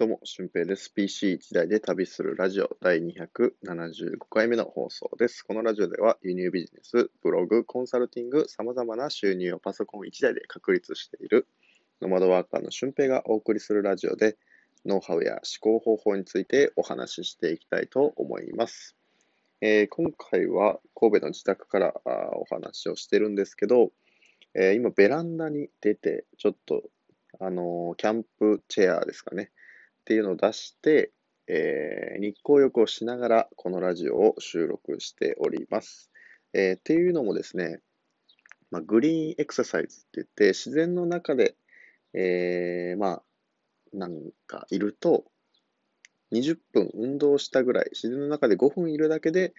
どうも、俊平です。PC1 台で旅するラジオ第275回目の放送です。このラジオでは輸入ビジネス、ブログ、コンサルティング、様々な収入をパソコン1台で確立しているノマドワーカーの俊平がお送りするラジオで、ノウハウや思考方法についてお話ししていきたいと思います。えー、今回は神戸の自宅からお話をしてるんですけど、えー、今ベランダに出て、ちょっとあのキャンプチェアですかね。っていうのを出して、えー、日光浴をしながらこのラジオを収録しております。えー、っていうのもですね、まあ、グリーンエクササイズって言って、自然の中で、えー、まあ、なんかいると、20分運動したぐらい、自然の中で5分いるだけで、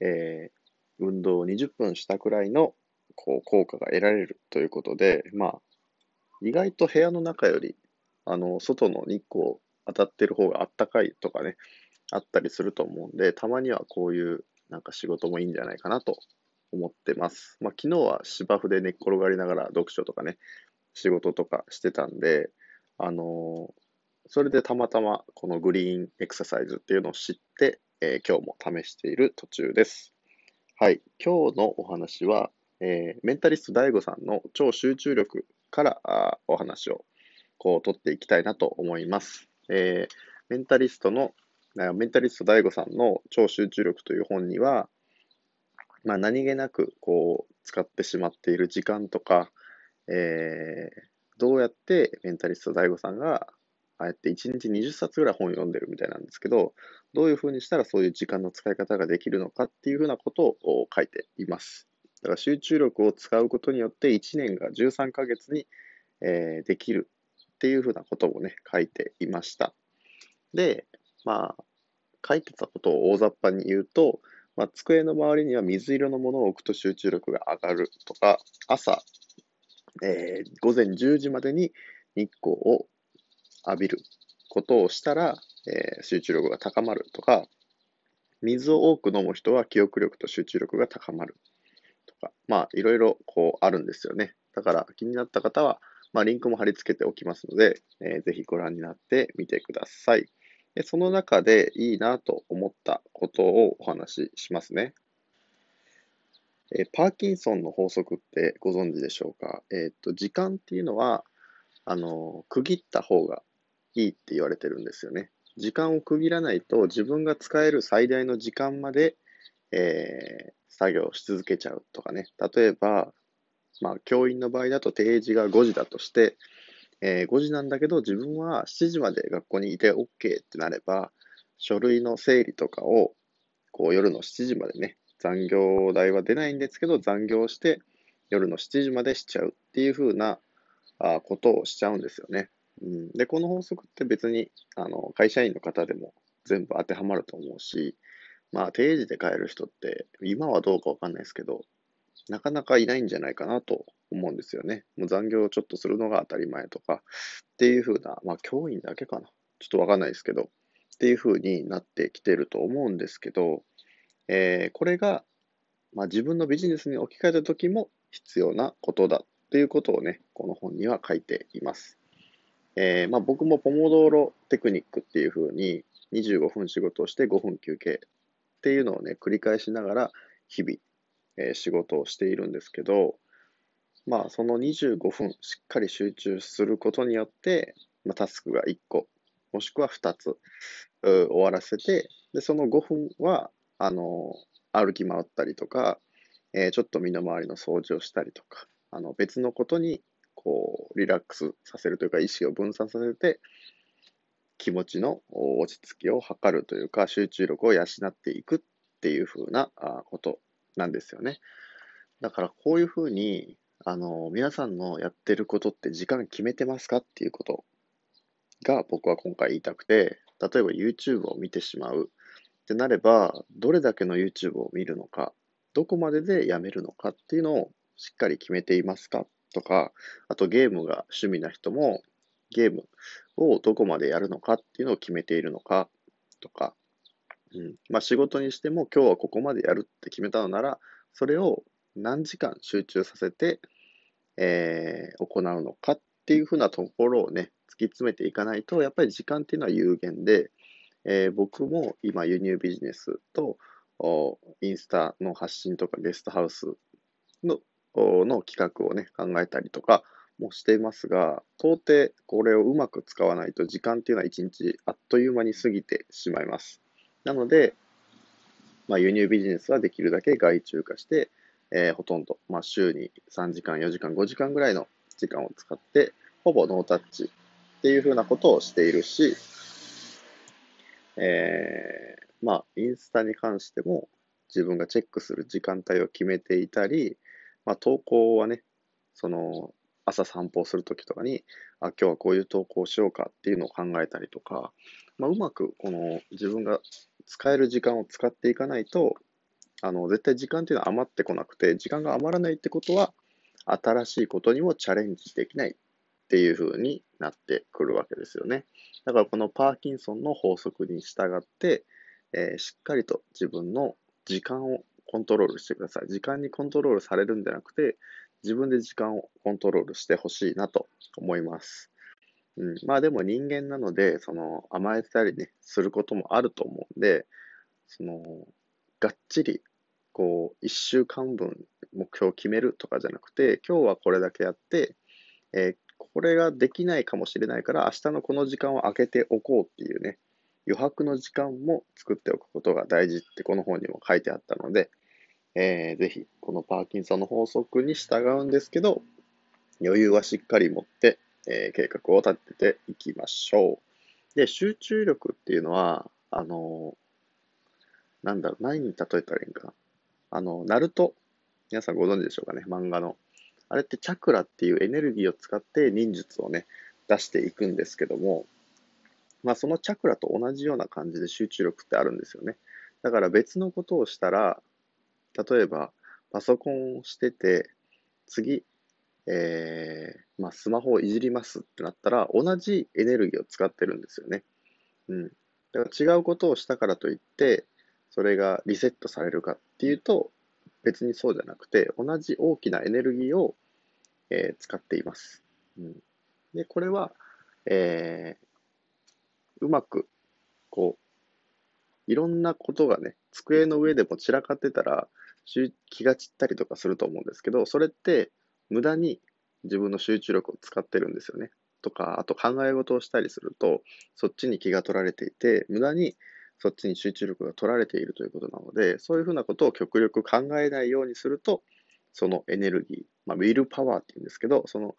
えー、運動を20分したくらいのこう効果が得られるということで、まあ、意外と部屋の中より、あの、外の日光当たってる方があったかいとかね、あったりすると思うんで、たまにはこういうなんか仕事もいいんじゃないかなと思ってます。まあ、昨日は芝生で寝っ転がりながら読書とかね、仕事とかしてたんで、あのー、それでたまたまこのグリーンエクササイズっていうのを知って、えー、今日も試している途中です。はい。今日のお話は、えー、メンタリスト DAIGO さんの超集中力からあお話をこう取っていきたいなと思います。えー、メンタリストの、メンタリスト DAIGO さんの超集中力という本には、まあ、何気なくこう使ってしまっている時間とか、えー、どうやってメンタリスト DAIGO さんがああやって1日20冊ぐらい本読んでるみたいなんですけど、どういうふうにしたらそういう時間の使い方ができるのかっていうふうなことを書いています。だから集中力を使うことによって1年が13ヶ月に、えー、できるっていうふうなこともね、書いていました。で、まあ、書いてたことを大雑把に言うと、まあ、机の周りには水色のものを置くと集中力が上がるとか、朝、えー、午前10時までに日光を浴びることをしたら、えー、集中力が高まるとか、水を多く飲む人は記憶力と集中力が高まるとか、まあ、いろいろこうあるんですよね。だから気になった方は、まあ、リンクも貼り付けておきますので、えー、ぜひご覧になってみてください。その中でいいなと思ったことをお話ししますね。え、パーキンソンの法則ってご存知でしょうか？えっ、ー、と、時間っていうのは、あの、区切った方がいいって言われてるんですよね。時間を区切らないと自分が使える最大の時間まで、えー、作業し続けちゃうとかね。例えば、まあ、教員の場合だと定時が5時だとして、えー、5時なんだけど、自分は7時まで学校にいて OK ってなれば、書類の整理とかを、こう夜の7時までね、残業代は出ないんですけど、残業して夜の7時までしちゃうっていう風なあことをしちゃうんですよね。うん、で、この法則って別にあの会社員の方でも全部当てはまると思うし、まあ定時で帰る人って今はどうかわかんないですけど、なかなかいないんじゃないかなと思うんですよね。もう残業をちょっとするのが当たり前とか、っていう風な、まあ教員だけかな。ちょっとわかんないですけど、っていう風になってきてると思うんですけど、えー、これが、まあ、自分のビジネスに置き換えた時も必要なことだということをね、この本には書いています。えー、まあ、僕もポモドーロテクニックっていう風に25分仕事をして5分休憩っていうのをね、繰り返しながら日々え仕事をしているんですけど、まあ、その25分しっかり集中することによって、まあ、タスクが1個、もしくは2つ終わらせて、で、その5分は、あの、歩き回ったりとか、えー、ちょっと身の回りの掃除をしたりとか、あの別のことにこうリラックスさせるというか意識を分散させて気持ちの落ち着きを図るというか集中力を養っていくっていうふうなことなんですよね。だからこういうふうに、あの、皆さんのやってることって時間決めてますかっていうことが僕は今回言いたくて、例えば YouTube を見てしまう。ってなれば、どれだけの YouTube を見るのか、どこまででやめるのかっていうのをしっかり決めていますか？とか、あとゲームが趣味な人もゲームをどこまでやるのかっていうのを決めているのか？とか、うん。まあ仕事にしても今日はここまでやるって決めたのなら、それを何時間集中させて、えー、行うのかっていうふうなところをね、突き詰めていかないと、やっぱり時間っていうのは有限で、えー、僕も今輸入ビジネスとインスタの発信とかゲストハウスのの企画をね、考えたりとかもしていますが、到底これをうまく使わないと時間っていうのは一日あっという間に過ぎてしまいます。なので、まあ、輸入ビジネスはできるだけ外注化して、えー、ほとんど、まあ、週に3時間、4時間、5時間ぐらいの時間を使って、ほぼノータッチっていうふうなことをしているし、えー、まあ、インスタに関しても自分がチェックする時間帯を決めていたり、まあ、投稿はね、その、朝散歩をするときとかに、あ、今日はこういう投稿をしようかっていうのを考えたりとか、まあ、うまくこの自分が使える時間を使っていかないと、あの、絶対時間っていうのは余ってこなくて、時間が余らないってことは、新しいことにもチャレンジできないっていう風になってくるわけですよね。だからこのパーキンソンの法則に従って、えー、しっかりと自分の時間をコントロールしてください。時間にコントロールされるんじゃなくて、自分で時間をコントロールしてほしいなと思います。うん、まあでも人間なので、その甘えたりね、することもあると思うんで、その、がっちり、こう、一週間分目標を決めるとかじゃなくて、今日はこれだけやって、えー、これができないかもしれないから、明日のこの時間を空けておこうっていうね、余白の時間も作っておくことが大事ってこの本にも書いてあったので、えー、ぜひこのパーキンソンの法則に従うんですけど、余裕はしっかり持って、えー、計画を立てていきましょう。で、集中力っていうのは、あのー、なんだろう、何に例えたらいいんかな。あの、ナルト、皆さんご存知でしょうかね、漫画の。あれってチャクラっていうエネルギーを使って忍術をね、出していくんですけども、まあそのチャクラと同じような感じで集中力ってあるんですよね。だから別のことをしたら、例えばパソコンをしてて、次、えー、まあ、スマホをいじりますってなったら、同じエネルギーを使ってるんですよね。うん。だから違うことをしたからといって、それがリセットされるかっていうと、別にそうじゃなくて、同じ大きなエネルギーを、えー、使っています。うん、で、これは、えー、うまく、こう、いろんなことがね、机の上でも散らかってたら、気が散ったりとかすると思うんですけど、それって無駄に自分の集中力を使ってるんですよね。とか、あと考え事をしたりすると、そっちに気が取られていて、無駄にそっちに集中力が取られているということなので、そういうふうなことを極力考えないようにすると、そのエネルギー、まあ、ウィルパワーって言うんですけど、その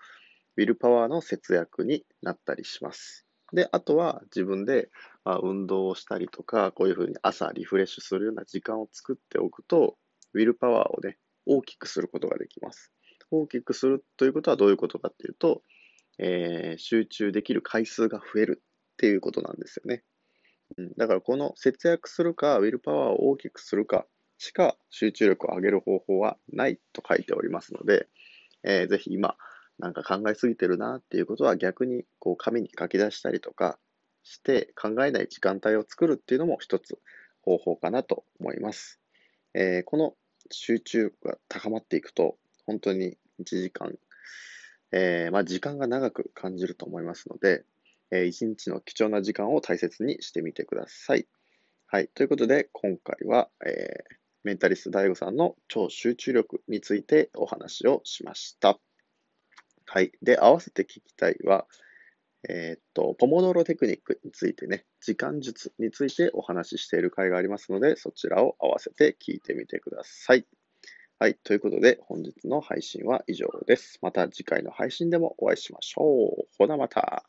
ウィルパワーの節約になったりします。で、あとは自分で、まあ、運動をしたりとか、こういうふうに朝リフレッシュするような時間を作っておくと、ウィルパワーをね、大きくすることができます。大きくするということはどういうことかっていうと、えー、集中できる回数が増えるっていうことなんですよね。うん、だからこの節約するか、ウィルパワーを大きくするかしか集中力を上げる方法はないと書いておりますので、えー、ぜひ今、なんか考えすぎてるなっていうことは逆にこう紙に書き出したりとかして考えない時間帯を作るっていうのも一つ方法かなと思います。えー、この集中が高まっていくと本当に1時間、えー、まあ、時間が長く感じると思いますので、えー、1日の貴重な時間を大切にしてみてください。はい。ということで、今回は、えー、メンタリスト DAIGO さんの超集中力についてお話をしました。はい。で、合わせて聞きたいは、えー、っと、ポモドロテクニックについてね、時間術についてお話ししている回がありますので、そちらを合わせて聞いてみてください。はい。ということで、本日の配信は以上です。また次回の配信でもお会いしましょう。ほなまた。